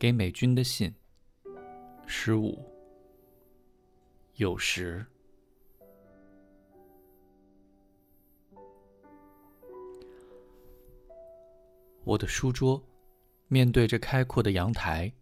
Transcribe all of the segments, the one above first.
给美军的信。十五。有时，我的书桌面对着开阔的阳台，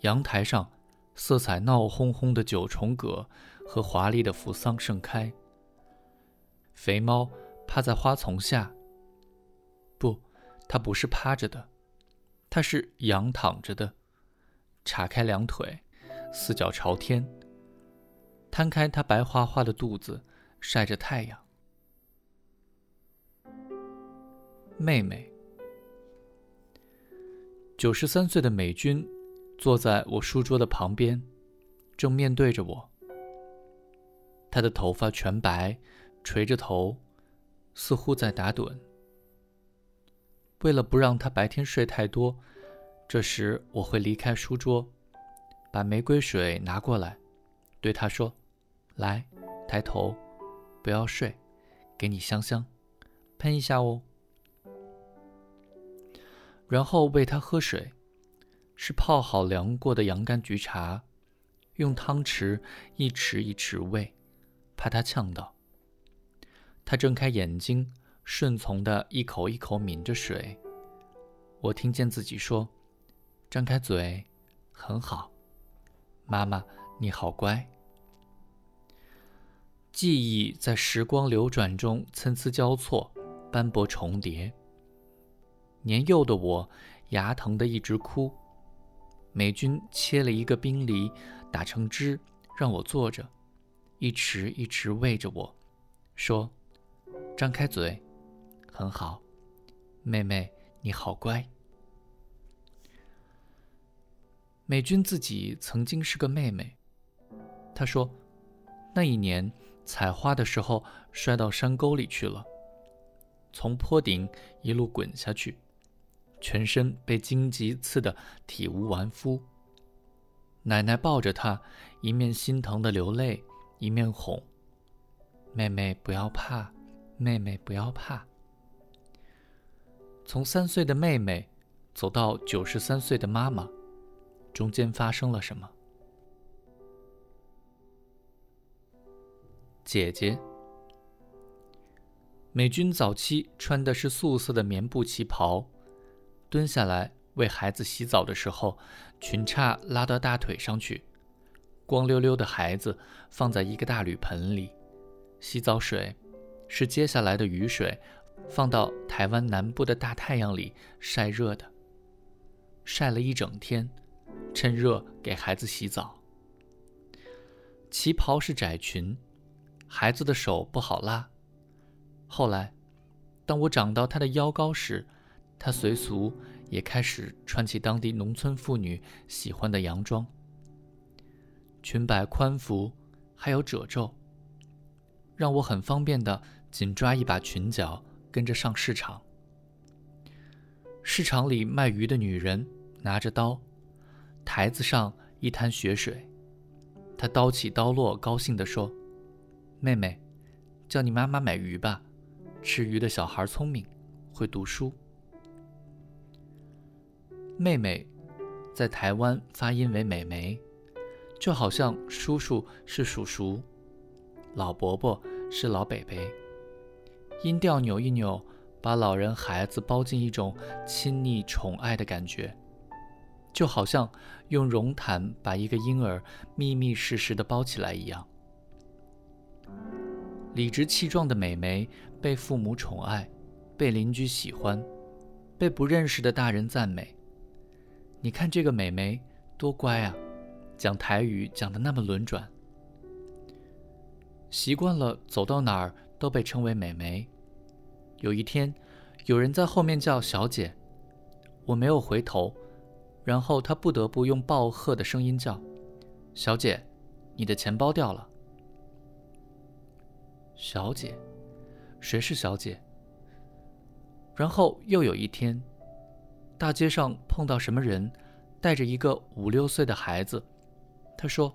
阳台上色彩闹哄哄的九重葛和华丽的扶桑盛开。肥猫趴在花丛下。不，它不是趴着的，它是仰躺着的，叉开两腿，四脚朝天，摊开它白花花的肚子，晒着太阳。妹妹，九十三岁的美军，坐在我书桌的旁边，正面对着我。她的头发全白，垂着头，似乎在打盹。为了不让他白天睡太多，这时我会离开书桌，把玫瑰水拿过来，对他说：“来，抬头，不要睡，给你香香，喷一下哦。”然后喂他喝水，是泡好凉过的洋甘菊茶，用汤匙一匙一匙喂，怕他呛到。他睁开眼睛。顺从的一口一口抿着水，我听见自己说：“张开嘴，很好，妈妈，你好乖。”记忆在时光流转中参差交错，斑驳重叠。年幼的我牙疼的一直哭。美军切了一个冰梨，打成汁，让我坐着，一匙一匙喂着我，说：“张开嘴。”很好，妹妹，你好乖。美军自己曾经是个妹妹，她说，那一年采花的时候摔到山沟里去了，从坡顶一路滚下去，全身被荆棘刺得体无完肤。奶奶抱着她，一面心疼的流泪，一面哄：“妹妹不要怕，妹妹不要怕。”从三岁的妹妹走到九十三岁的妈妈，中间发生了什么？姐姐，美军早期穿的是素色的棉布旗袍，蹲下来为孩子洗澡的时候，裙叉拉到大腿上去，光溜溜的孩子放在一个大铝盆里，洗澡水是接下来的雨水。放到台湾南部的大太阳里晒热的，晒了一整天，趁热给孩子洗澡。旗袍是窄裙，孩子的手不好拉。后来，当我长到他的腰高时，他随俗也开始穿起当地农村妇女喜欢的洋装，裙摆宽幅，还有褶皱，让我很方便的紧抓一把裙角。跟着上市场，市场里卖鱼的女人拿着刀，台子上一滩血水，她刀起刀落，高兴地说：“妹妹，叫你妈妈买鱼吧，吃鱼的小孩聪明，会读书。”妹妹在台湾发音为美眉，就好像叔叔是叔叔，老伯伯是老北北。音调扭一扭，把老人孩子包进一种亲昵宠爱的感觉，就好像用绒毯把一个婴儿密密实实的包起来一样。理直气壮的美眉被父母宠爱，被邻居喜欢，被不认识的大人赞美。你看这个美眉多乖啊，讲台语讲的那么轮转。习惯了走到哪儿都被称为美眉。有一天，有人在后面叫“小姐”，我没有回头，然后他不得不用暴喝的声音叫：“小姐，你的钱包掉了。”小姐，谁是小姐？然后又有一天，大街上碰到什么人，带着一个五六岁的孩子，他说：“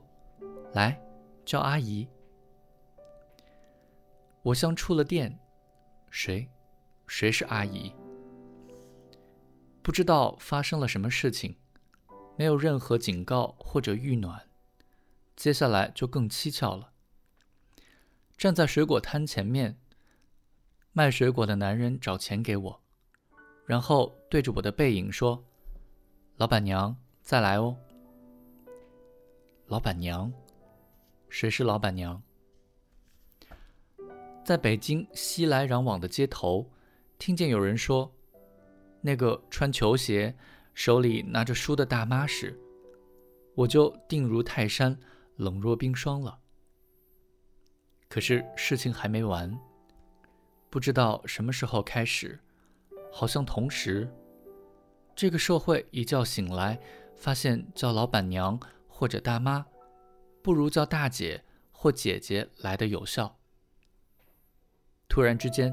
来，叫阿姨。”我像触了电，谁？谁是阿姨？不知道发生了什么事情，没有任何警告或者预暖。接下来就更蹊跷了。站在水果摊前面，卖水果的男人找钱给我，然后对着我的背影说：“老板娘，再来哦。”老板娘，谁是老板娘？在北京熙来攘往的街头，听见有人说：“那个穿球鞋、手里拿着书的大妈时，我就定如泰山。”冷若冰霜了。可是事情还没完，不知道什么时候开始，好像同时，这个社会一觉醒来，发现叫老板娘或者大妈，不如叫大姐或姐姐来的有效。突然之间，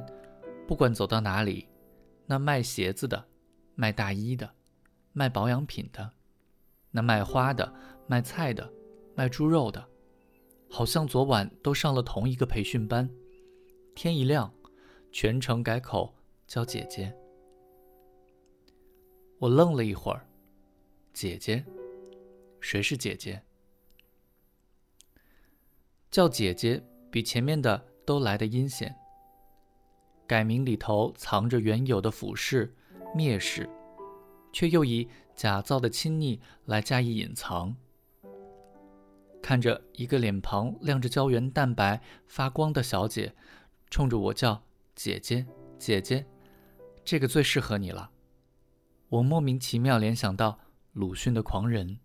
不管走到哪里，那卖鞋子的、卖大衣的、卖保养品的、那卖花的、卖菜的。卖猪肉的，好像昨晚都上了同一个培训班。天一亮，全程改口叫姐姐。我愣了一会儿，姐姐，谁是姐姐？叫姐姐比前面的都来的阴险。改名里头藏着原有的俯视、蔑视，却又以假造的亲昵来加以隐藏。看着一个脸庞亮着胶原蛋白发光的小姐，冲着我叫姐姐姐姐，这个最适合你了。我莫名其妙联想到鲁迅的《狂人》。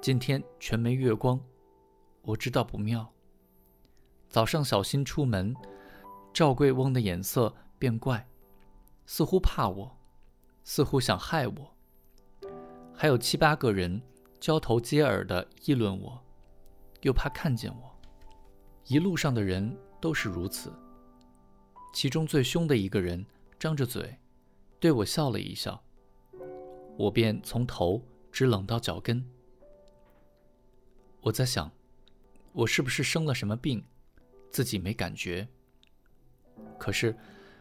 今天全没月光，我知道不妙。早上小心出门，赵贵翁的眼色变怪，似乎怕我，似乎想害我。还有七八个人。交头接耳的议论我，又怕看见我。一路上的人都是如此。其中最凶的一个人张着嘴，对我笑了一笑，我便从头直冷到脚跟。我在想，我是不是生了什么病，自己没感觉？可是，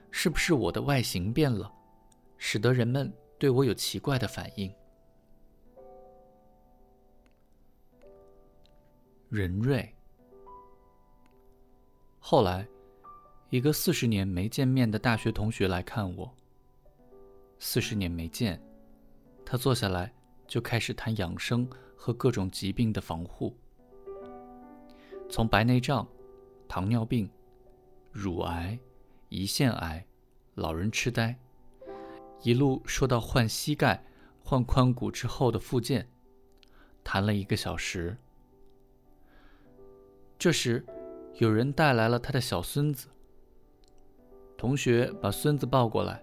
是不是我的外形变了，使得人们对我有奇怪的反应？任瑞。后来，一个四十年没见面的大学同学来看我。四十年没见，他坐下来就开始谈养生和各种疾病的防护，从白内障、糖尿病、乳癌、胰腺癌、老人痴呆，一路说到换膝盖、换髋骨之后的复健，谈了一个小时。这时，有人带来了他的小孙子。同学把孙子抱过来，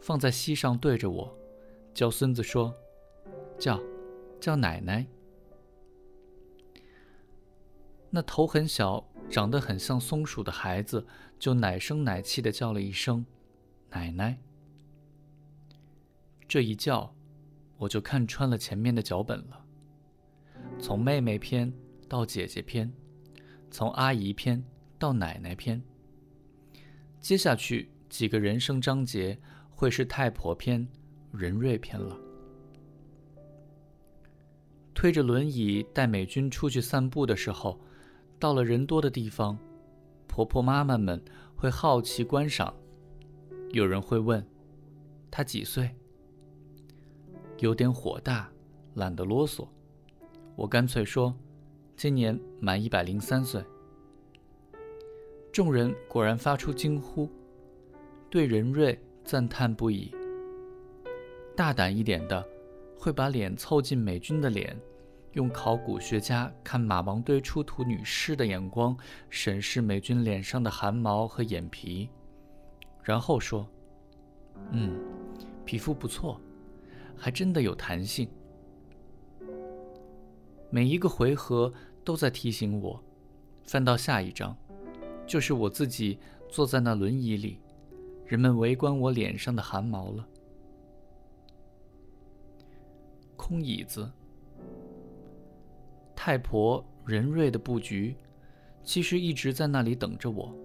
放在膝上对着我，叫孙子说：“叫，叫奶奶。”那头很小、长得很像松鼠的孩子就奶声奶气的叫了一声“奶奶”。这一叫，我就看穿了前面的脚本了，从妹妹篇到姐姐篇。从阿姨篇到奶奶篇，接下去几个人生章节会是太婆篇、仁瑞篇了。推着轮椅带美军出去散步的时候，到了人多的地方，婆婆妈妈们会好奇观赏。有人会问：“她几岁？”有点火大，懒得啰嗦，我干脆说。今年满一百零三岁。众人果然发出惊呼，对任瑞赞叹不已。大胆一点的，会把脸凑近美军的脸，用考古学家看马王堆出土女尸的眼光审视美军脸上的汗毛和眼皮，然后说：“嗯，皮肤不错，还真的有弹性。”每一个回合都在提醒我，翻到下一章，就是我自己坐在那轮椅里，人们围观我脸上的汗毛了。空椅子，太婆任瑞的布局，其实一直在那里等着我。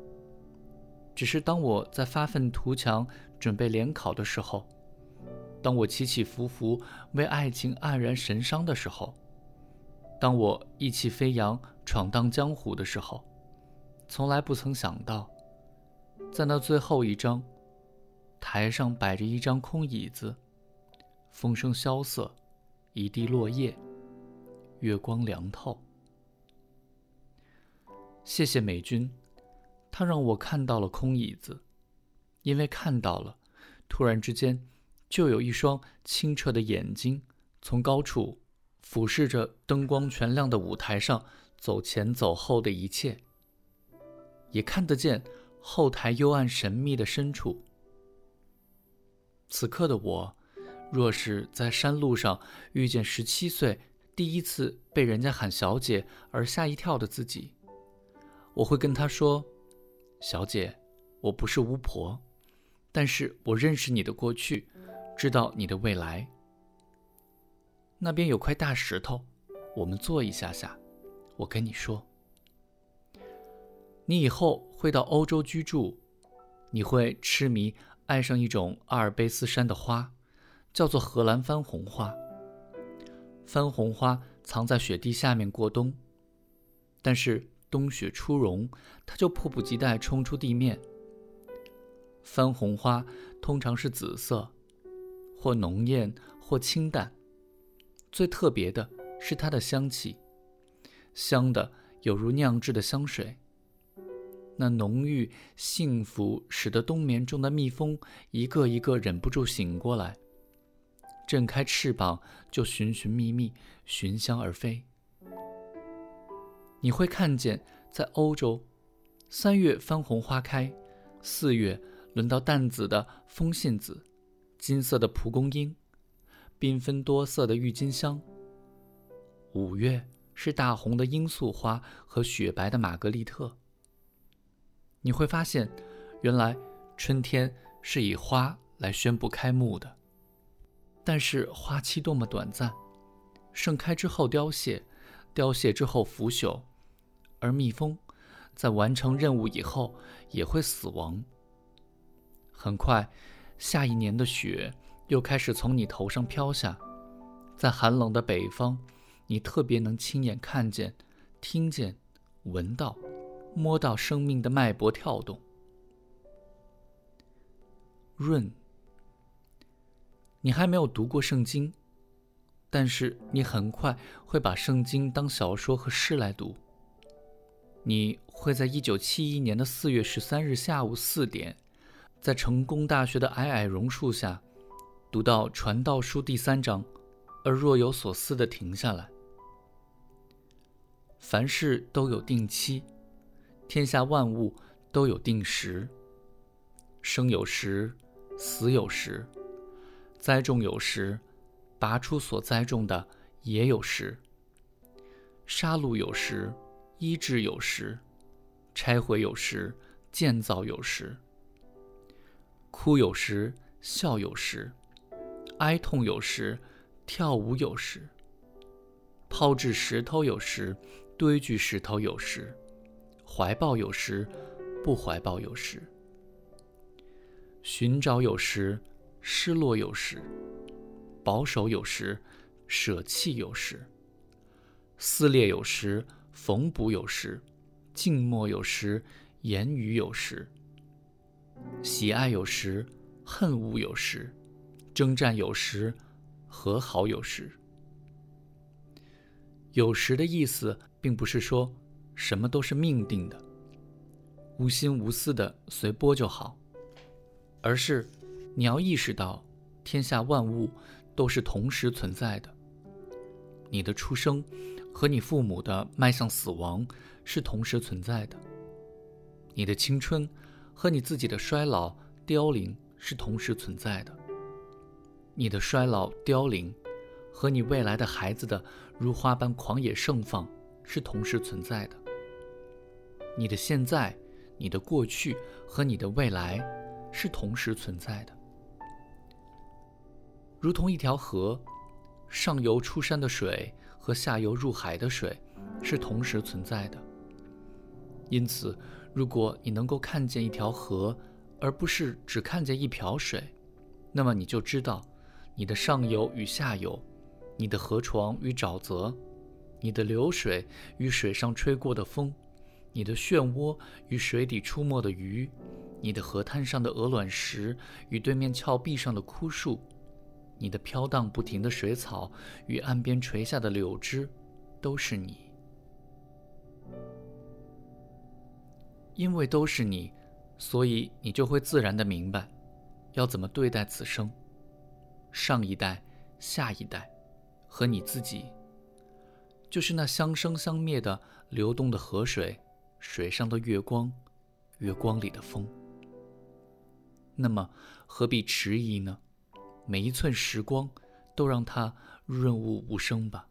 只是当我在发愤图强、准备联考的时候，当我起起伏伏为爱情黯然神伤的时候，当我意气飞扬闯荡江湖的时候，从来不曾想到，在那最后一章，台上摆着一张空椅子，风声萧瑟，一地落叶，月光凉透。谢谢美军。他让我看到了空椅子，因为看到了，突然之间，就有一双清澈的眼睛从高处俯视着灯光全亮的舞台上走前走后的一切，也看得见后台幽暗神秘的深处。此刻的我，若是在山路上遇见十七岁第一次被人家喊小姐而吓一跳的自己，我会跟她说。小姐，我不是巫婆，但是我认识你的过去，知道你的未来。那边有块大石头，我们坐一下下。我跟你说，你以后会到欧洲居住，你会痴迷爱上一种阿尔卑斯山的花，叫做荷兰番红花。番红花藏在雪地下面过冬，但是。冬雪初融，它就迫不及待冲出地面。番红花通常是紫色，或浓艳，或清淡。最特别的是它的香气，香的有如酿制的香水。那浓郁幸福，使得冬眠中的蜜蜂一个一个忍不住醒过来，振开翅膀就寻寻觅觅，寻香而飞。你会看见，在欧洲，三月番红花开，四月轮到淡紫的风信子，金色的蒲公英，缤纷多色的郁金香。五月是大红的罂粟花和雪白的玛格丽特。你会发现，原来春天是以花来宣布开幕的，但是花期多么短暂，盛开之后凋谢，凋谢之后腐朽。而蜜蜂在完成任务以后也会死亡。很快，下一年的雪又开始从你头上飘下，在寒冷的北方，你特别能亲眼看见、听见、闻到、摸到生命的脉搏跳动。润，你还没有读过圣经，但是你很快会把圣经当小说和诗来读。你会在一九七一年的四月十三日下午四点，在成功大学的矮矮榕树下，读到《传道书》第三章，而若有所思地停下来。凡事都有定期，天下万物都有定时。生有时，死有时；栽种有时，拔出所栽种的也有时；杀戮有时。医治有时，拆毁有时，建造有时；哭有时，笑有时；哀痛有时，跳舞有时；抛掷石头有时，堆聚石头有时；怀抱有时，不怀抱有时；寻找有时，失落有时；保守有时，舍弃有时；撕裂有时。缝补有时，静默有时，言语有时；喜爱有时，恨恶有时；征战有时，和好有时。有时的意思，并不是说什么都是命定的，无心无思的随波就好，而是你要意识到，天下万物都是同时存在的。你的出生。和你父母的迈向死亡是同时存在的，你的青春和你自己的衰老凋零是同时存在的，你的衰老凋零和你未来的孩子的如花般狂野盛放是同时存在的，你的现在、你的过去和你的未来是同时存在的，如同一条河，上游出山的水。和下游入海的水是同时存在的，因此，如果你能够看见一条河，而不是只看见一瓢水，那么你就知道，你的上游与下游，你的河床与沼泽，你的流水与水上吹过的风，你的漩涡与水底出没的鱼，你的河滩上的鹅卵石与对面峭壁上的枯树，你的飘荡不停的水草与岸边垂下的柳枝，都是你。因为都是你，所以你就会自然的明白，要怎么对待此生。上一代、下一代，和你自己，就是那相生相灭的流动的河水，水上的月光，月光里的风。那么何必迟疑呢？每一寸时光，都让它润物无声吧。